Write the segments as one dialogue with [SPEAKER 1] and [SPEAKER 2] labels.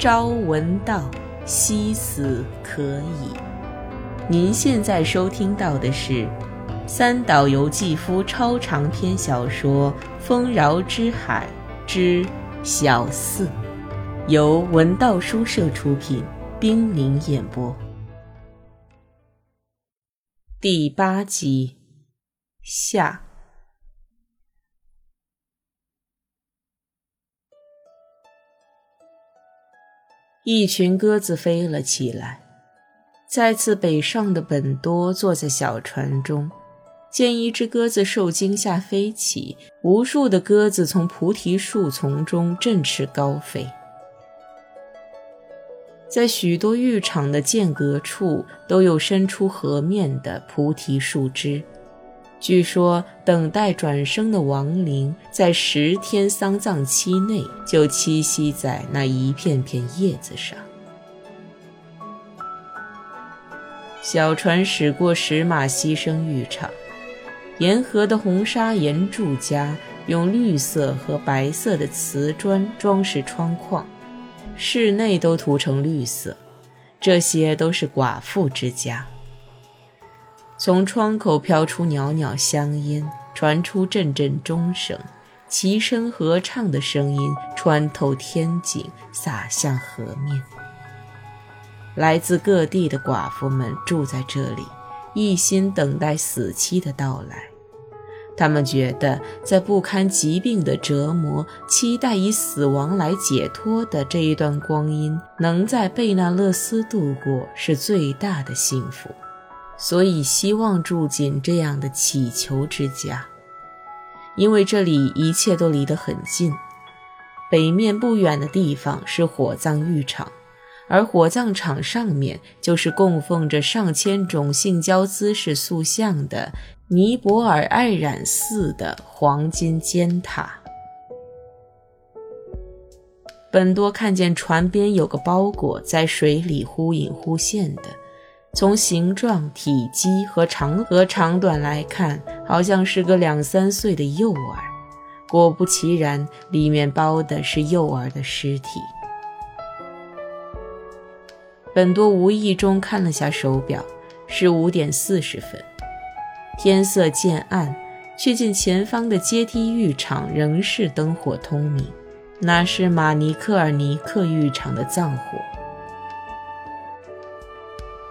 [SPEAKER 1] 朝闻道，夕死可矣。您现在收听到的是三岛由纪夫超长篇小说《丰饶之海之小四》，由文道书社出品，冰凌演播。第八集下。一群鸽子飞了起来。再次北上的本多坐在小船中，见一只鸽子受惊吓飞起，无数的鸽子从菩提树丛中振翅高飞。在许多浴场的间隔处，都有伸出河面的菩提树枝。据说，等待转生的亡灵在十天丧葬期内就栖息在那一片片叶子上。小船驶过石马溪生浴场，沿河的红砂岩柱家用绿色和白色的瓷砖装饰窗框，室内都涂成绿色，这些都是寡妇之家。从窗口飘出袅袅香烟，传出阵阵钟声，齐声合唱的声音穿透天井，洒向河面。来自各地的寡妇们住在这里，一心等待死期的到来。他们觉得，在不堪疾病的折磨，期待以死亡来解脱的这一段光阴，能在贝纳勒斯度过，是最大的幸福。所以希望住进这样的乞求之家，因为这里一切都离得很近。北面不远的地方是火葬浴场，而火葬场上面就是供奉着上千种性交姿势塑像的尼泊尔爱染寺的黄金尖塔。本多看见船边有个包裹在水里忽隐忽现的。从形状、体积和长和长短来看，好像是个两三岁的幼儿。果不其然，里面包的是幼儿的尸体。本多无意中看了下手表，是五点四十分。天色渐暗，却见前方的阶梯浴场仍是灯火通明，那是马尼克尔尼克浴场的葬火。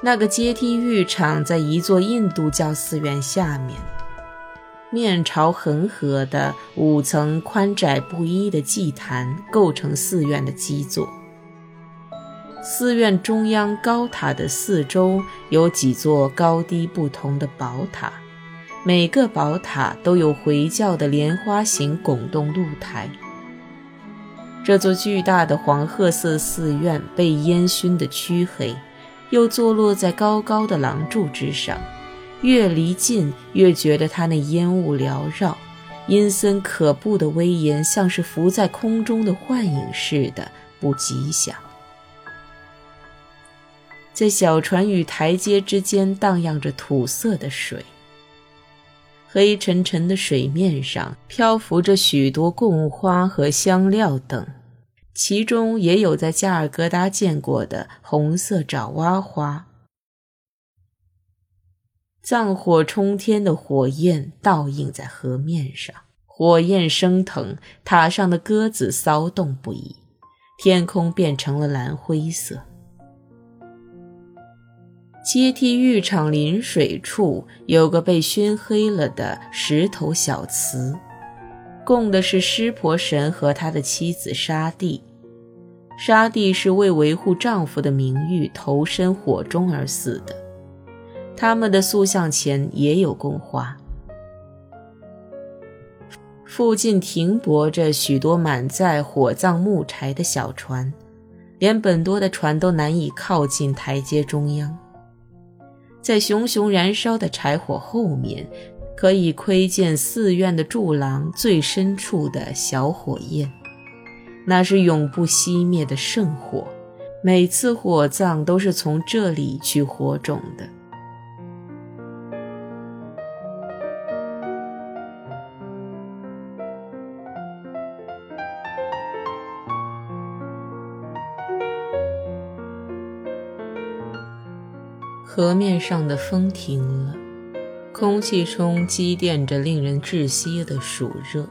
[SPEAKER 1] 那个阶梯浴场在一座印度教寺院下面，面朝恒河的五层宽窄不一的祭坛构成寺院的基座。寺院中央高塔的四周有几座高低不同的宝塔，每个宝塔都有回教的莲花形拱洞露台。这座巨大的黄褐色寺院被烟熏得黢黑。又坐落在高高的廊柱之上，越离近越觉得它那烟雾缭绕、阴森可怖的威严，像是浮在空中的幻影似的，不吉祥。在小船与台阶之间荡漾着土色的水，黑沉沉的水面上漂浮着许多贡花和香料等。其中也有在加尔各答见过的红色爪哇花。葬火冲天的火焰倒映在河面上，火焰升腾，塔上的鸽子骚动不已，天空变成了蓝灰色。阶梯浴场临水处有个被熏黑了的石头小祠，供的是湿婆神和他的妻子沙地。沙地是为维护丈夫的名誉投身火中而死的，他们的塑像前也有供花。附近停泊着许多满载火葬木柴的小船，连本多的船都难以靠近台阶中央。在熊熊燃烧的柴火后面，可以窥见寺院的柱廊最深处的小火焰。那是永不熄灭的圣火每次火葬都是从这里取火种的。河面上的风停了。空气中积淀着令人窒息的暑热。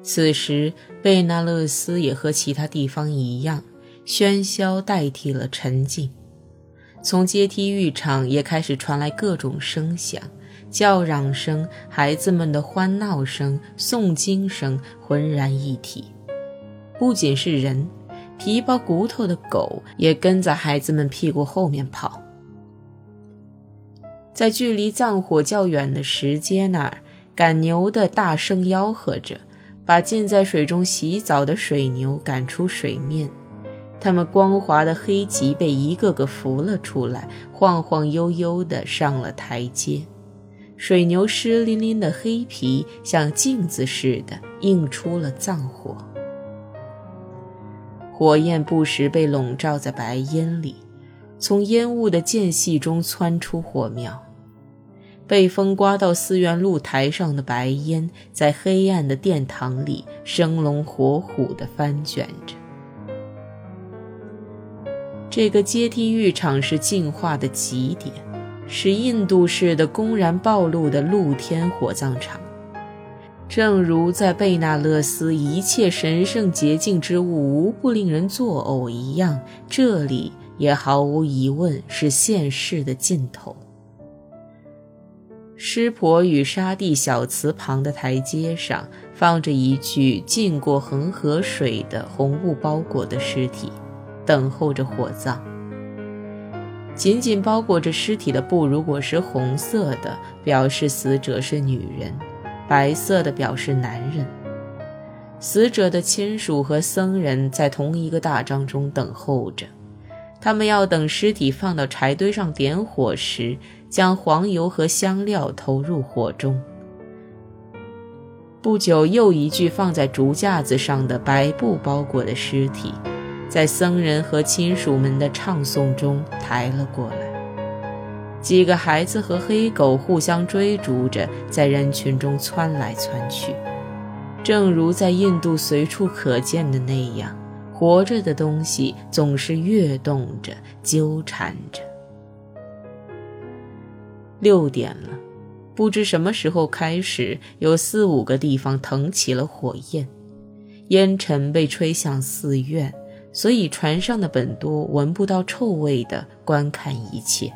[SPEAKER 1] 此时，贝纳勒斯也和其他地方一样，喧嚣代替了沉静。从阶梯浴场也开始传来各种声响，叫嚷声、孩子们的欢闹声、诵经声浑然一体。不仅是人，皮包骨头的狗也跟在孩子们屁股后面跑。在距离葬火较远的石阶那儿，赶牛的大声吆喝着，把浸在水中洗澡的水牛赶出水面。它们光滑的黑脊被一个个扶了出来，晃晃悠悠地上了台阶。水牛湿淋淋的黑皮像镜子似的映出了葬火。火焰不时被笼罩在白烟里，从烟雾的间隙中窜出火苗。被风刮到寺院露台上的白烟，在黑暗的殿堂里生龙活虎地翻卷着。这个阶梯浴场是进化的极点，是印度式的公然暴露的露天火葬场。正如在贝纳勒斯，一切神圣洁净之物无不令人作呕一样，这里也毫无疑问是现世的尽头。湿婆与沙地小祠旁的台阶上，放着一具浸过恒河水的红雾包裹的尸体，等候着火葬。紧紧包裹着尸体的布，如果是红色的，表示死者是女人；白色的表示男人。死者的亲属和僧人在同一个大帐中等候着，他们要等尸体放到柴堆上点火时。将黄油和香料投入火中。不久，又一具放在竹架子上的白布包裹的尸体，在僧人和亲属们的唱诵中抬了过来。几个孩子和黑狗互相追逐着，在人群中窜来窜去，正如在印度随处可见的那样，活着的东西总是跃动着，纠缠着。六点了，不知什么时候开始，有四五个地方腾起了火焰，烟尘被吹向寺院，所以船上的本多闻不到臭味的观看一切。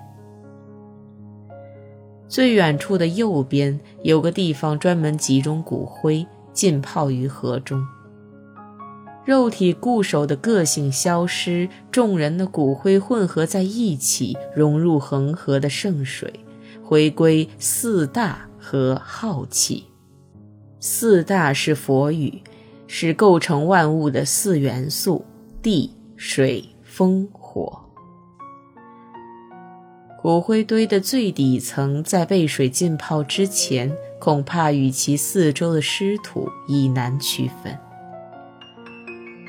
[SPEAKER 1] 最远处的右边有个地方专门集中骨灰，浸泡于河中。肉体固守的个性消失，众人的骨灰混合在一起，融入恒河的圣水。回归四大和浩气。四大是佛语，是构成万物的四元素：地、水、风、火。骨灰堆的最底层，在被水浸泡之前，恐怕与其四周的湿土已难区分。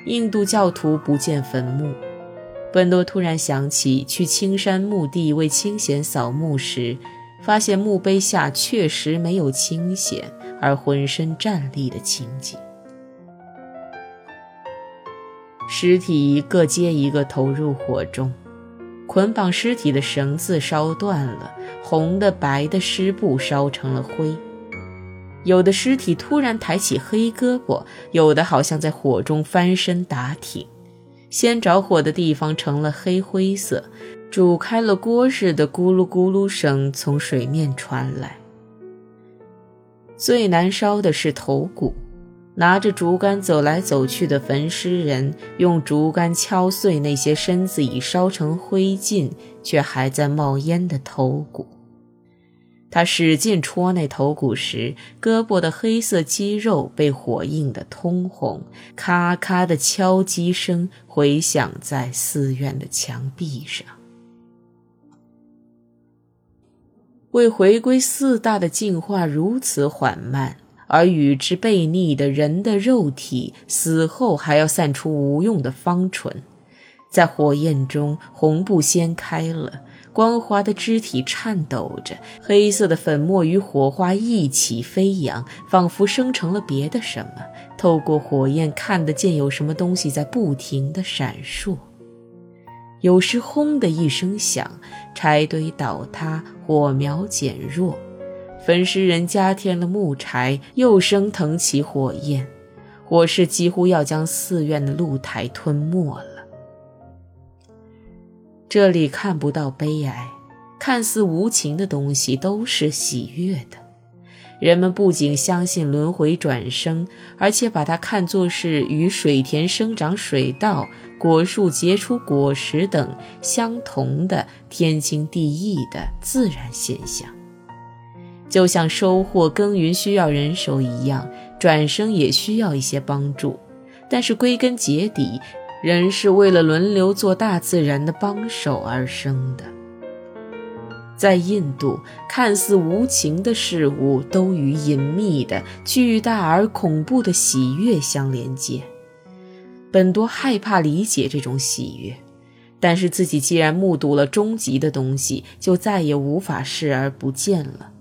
[SPEAKER 1] 印度教徒不见坟墓。本多突然想起去青山墓地为清闲扫墓时。发现墓碑下确实没有清闲而浑身战栗的情景。尸体一个接一个投入火中，捆绑尸体的绳子烧断了，红的、白的湿布烧成了灰。有的尸体突然抬起黑胳膊，有的好像在火中翻身打挺。先着火的地方成了黑灰色。煮开了锅似的咕噜咕噜声从水面传来。最难烧的是头骨，拿着竹竿走来走去的焚尸人用竹竿敲碎那些身子已烧成灰烬却还在冒烟的头骨。他使劲戳那头骨时，胳膊的黑色肌肉被火映得通红，咔咔的敲击声回响在寺院的墙壁上。为回归四大的进化如此缓慢，而与之背逆的人的肉体死后还要散出无用的芳醇，在火焰中红布掀开了，光滑的肢体颤抖着，黑色的粉末与火花一起飞扬，仿佛生成了别的什么。透过火焰看得见有什么东西在不停地闪烁。有时轰的一声响，柴堆倒塌，火苗减弱，焚尸人加添了木柴，又升腾起火焰，火势几乎要将寺院的露台吞没了。这里看不到悲哀，看似无情的东西都是喜悦的。人们不仅相信轮回转生，而且把它看作是与水田生长水稻、果树结出果实等相同的天经地义的自然现象。就像收获耕耘需要人手一样，转生也需要一些帮助。但是归根结底，人是为了轮流做大自然的帮手而生的。在印度，看似无情的事物都与隐秘的、巨大而恐怖的喜悦相连接。本多害怕理解这种喜悦，但是自己既然目睹了终极的东西，就再也无法视而不见了。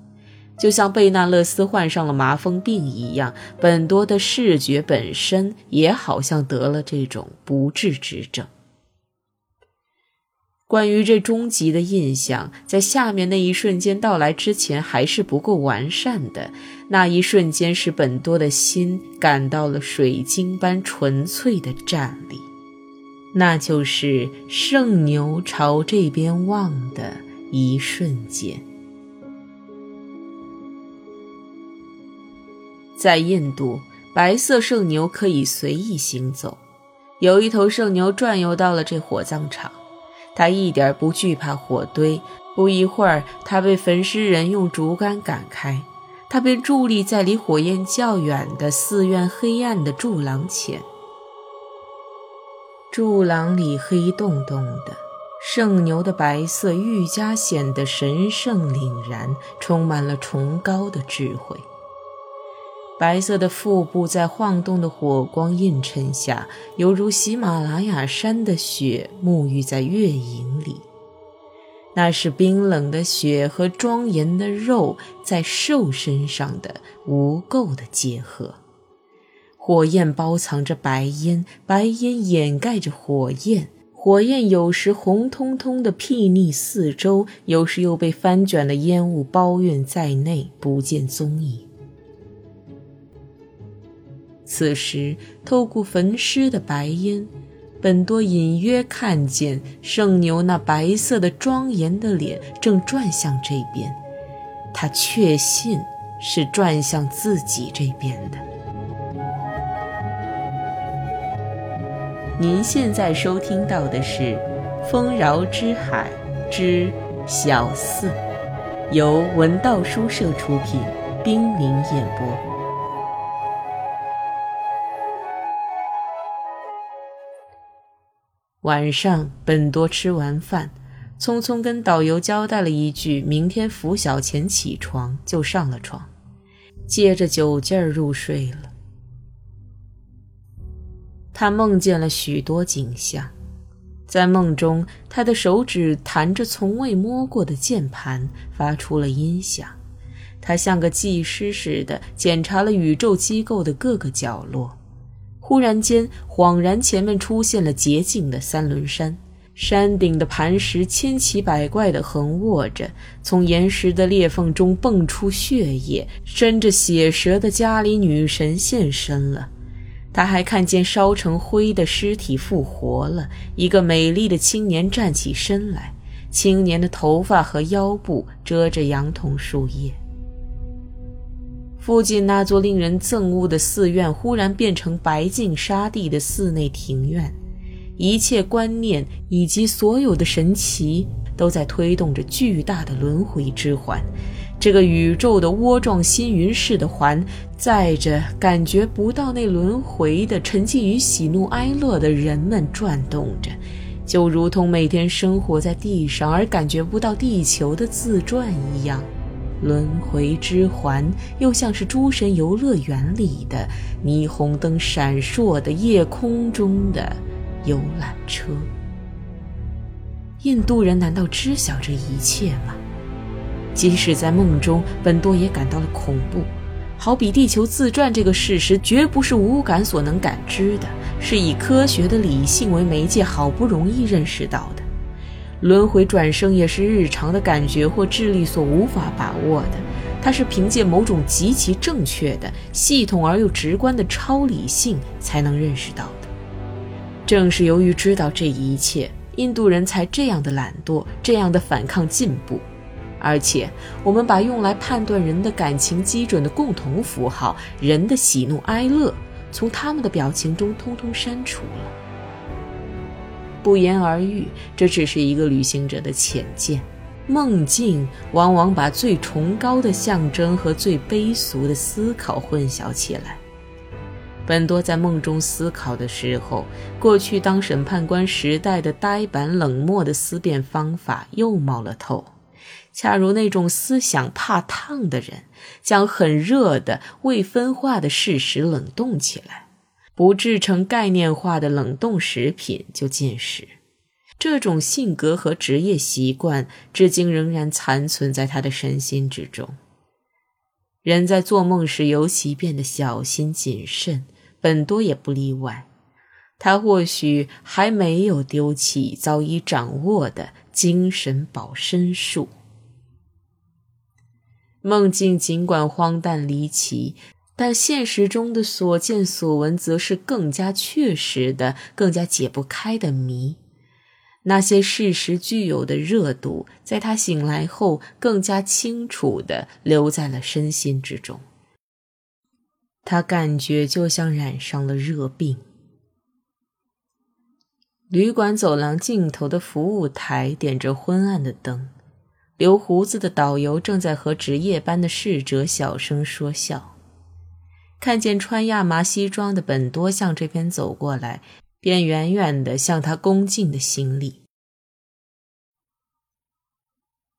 [SPEAKER 1] 就像贝纳勒斯患上了麻风病一样，本多的视觉本身也好像得了这种不治之症。关于这终极的印象，在下面那一瞬间到来之前还是不够完善的。那一瞬间，使本多的心感到了水晶般纯粹的站立，那就是圣牛朝这边望的一瞬间。在印度，白色圣牛可以随意行走。有一头圣牛转悠到了这火葬场。他一点不惧怕火堆，不一会儿，他被焚尸人用竹竿赶开，他便伫立在离火焰较远的寺院黑暗的柱廊前。柱廊里黑洞洞的，圣牛的白色愈加显得神圣凛然，充满了崇高的智慧。白色的腹部在晃动的火光映衬下，犹如喜马拉雅山的雪沐浴在月影里。那是冰冷的雪和庄严的肉在兽身上的无垢的结合。火焰包藏着白烟，白烟掩盖着火焰。火焰有时红彤彤的睥睨四周，有时又被翻卷的烟雾包蕴在内，不见踪影。此时，透过焚尸的白烟，本多隐约看见圣牛那白色的庄严的脸正转向这边。他确信是转向自己这边的。您现在收听到的是《丰饶之海之小寺》，由文道书社出品，冰凌演播。晚上，本多吃完饭，匆匆跟导游交代了一句：“明天拂晓前起床。”就上了床，借着酒劲儿入睡了。他梦见了许多景象，在梦中，他的手指弹着从未摸过的键盘，发出了音响。他像个技师似的检查了宇宙机构的各个角落。忽然间，恍然前面出现了洁净的三轮山，山顶的磐石千奇百怪地横卧着，从岩石的裂缝中蹦出血液，伸着血舌的家里女神现身了。他还看见烧成灰的尸体复活了，一个美丽的青年站起身来，青年的头发和腰部遮着杨桐树叶。附近那座令人憎恶的寺院忽然变成白净沙地的寺内庭院，一切观念以及所有的神奇都在推动着巨大的轮回之环。这个宇宙的窝状星云似的环，载着感觉不到那轮回的沉浸于喜怒哀乐的人们转动着，就如同每天生活在地上而感觉不到地球的自转一样。轮回之环，又像是诸神游乐园里的霓虹灯闪烁的夜空中的游览车。印度人难道知晓这一切吗？即使在梦中，本多也感到了恐怖，好比地球自转这个事实绝不是五感所能感知的，是以科学的理性为媒介好不容易认识到的。轮回转生也是日常的感觉或智力所无法把握的，它是凭借某种极其正确的、系统而又直观的超理性才能认识到的。正是由于知道这一切，印度人才这样的懒惰，这样的反抗进步。而且，我们把用来判断人的感情基准的共同符号——人的喜怒哀乐，从他们的表情中通通删除了。不言而喻，这只是一个旅行者的浅见。梦境往往把最崇高的象征和最卑俗的思考混淆起来。本多在梦中思考的时候，过去当审判官时代的呆板冷漠的思辨方法又冒了头。恰如那种思想怕烫的人，将很热的未分化的事实冷冻起来，不制成概念化的冷冻食品就进食。这种性格和职业习惯，至今仍然残存在他的身心之中。人在做梦时尤其变得小心谨慎，本多也不例外。他或许还没有丢弃早已掌握的精神保身术。梦境尽管荒诞离奇，但现实中的所见所闻则是更加确实的、更加解不开的谜。那些事实具有的热度，在他醒来后更加清楚地留在了身心之中。他感觉就像染上了热病。旅馆走廊尽头的服务台点着昏暗的灯。留胡子的导游正在和值夜班的侍者小声说笑，看见穿亚麻西装的本多向这边走过来，便远远的向他恭敬的行礼。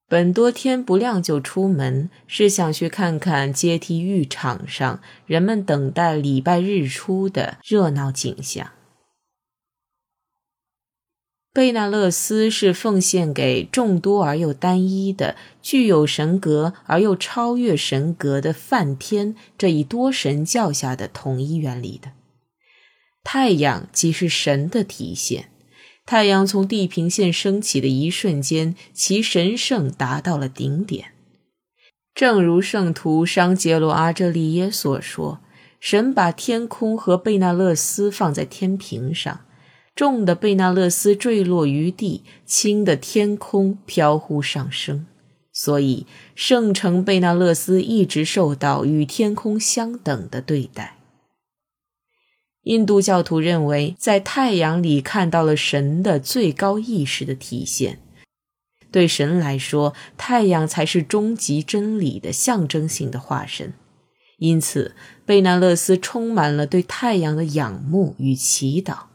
[SPEAKER 1] 本多天不亮就出门，是想去看看阶梯浴场上人们等待礼拜日出的热闹景象。贝纳勒斯是奉献给众多而又单一的、具有神格而又超越神格的梵天这一多神教下的统一原理的。太阳即是神的体现。太阳从地平线升起的一瞬间，其神圣达到了顶点。正如圣徒商杰罗阿这利耶所说：“神把天空和贝纳勒斯放在天平上。”重的贝纳勒斯坠落于地，轻的天空飘忽上升，所以圣城贝纳勒斯一直受到与天空相等的对待。印度教徒认为，在太阳里看到了神的最高意识的体现。对神来说，太阳才是终极真理的象征性的化身，因此贝纳勒斯充满了对太阳的仰慕与祈祷。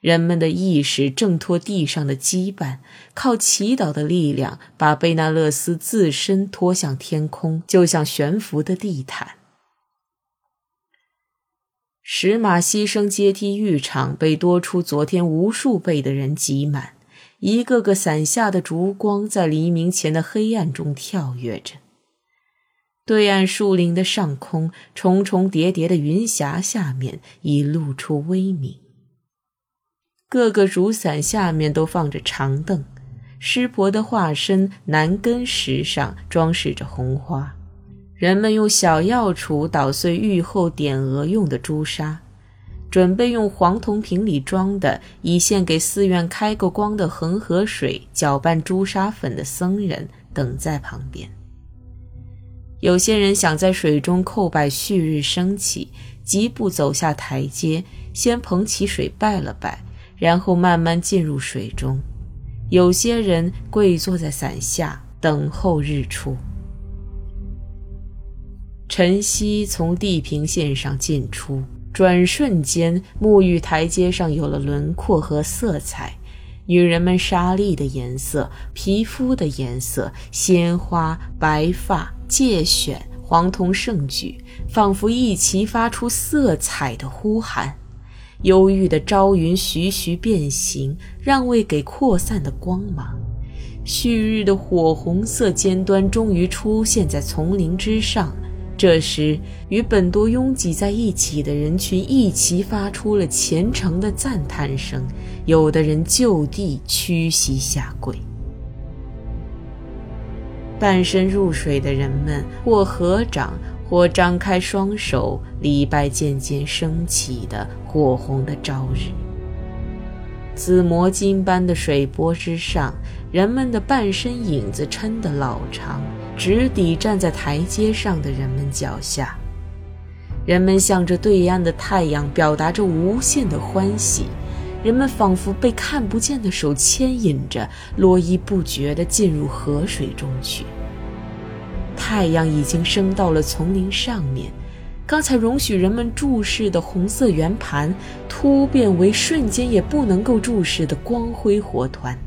[SPEAKER 1] 人们的意识挣脱地上的羁绊，靠祈祷的力量，把贝纳勒斯自身拖向天空，就像悬浮的地毯。石马牺牲阶梯浴场被多出昨天无数倍的人挤满，一个个伞下的烛光在黎明前的黑暗中跳跃着。对岸树林的上空，重重叠叠的云霞下面已露出微明。各个竹伞下面都放着长凳，湿婆的化身南根石上装饰着红花。人们用小药杵捣碎浴后点额用的朱砂，准备用黄铜瓶里装的以献给寺院开过光的恒河水搅拌朱砂粉的僧人等在旁边。有些人想在水中叩拜旭日升起，疾步走下台阶，先捧起水拜了拜。然后慢慢进入水中，有些人跪坐在伞下等候日出。晨曦从地平线上进出，转瞬间，沐浴台阶上有了轮廓和色彩，女人们纱丽的颜色、皮肤的颜色、鲜花、白发、戒选、黄铜圣举，仿佛一齐发出色彩的呼喊。忧郁的朝云徐徐变形，让位给扩散的光芒。旭日的火红色尖端终于出现在丛林之上，这时，与本多拥挤在一起的人群一齐发出了虔诚的赞叹声，有的人就地屈膝下跪。半身入水的人们或合掌，或张开双手，礼拜渐渐升起的火红的朝日。紫魔金般的水波之上，人们的半身影子抻得老长。直抵站在台阶上的人们脚下，人们向着对岸的太阳表达着无限的欢喜，人们仿佛被看不见的手牵引着，络绎不绝地进入河水中去。太阳已经升到了丛林上面，刚才容许人们注视的红色圆盘，突变为瞬间也不能够注视的光辉火团。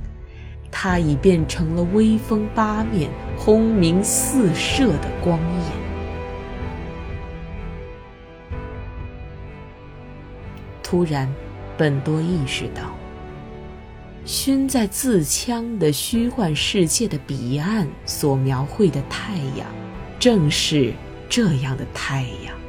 [SPEAKER 1] 它已变成了威风八面、轰鸣四射的光焰。突然，本多意识到，熏在自戕的虚幻世界的彼岸所描绘的太阳，正是这样的太阳。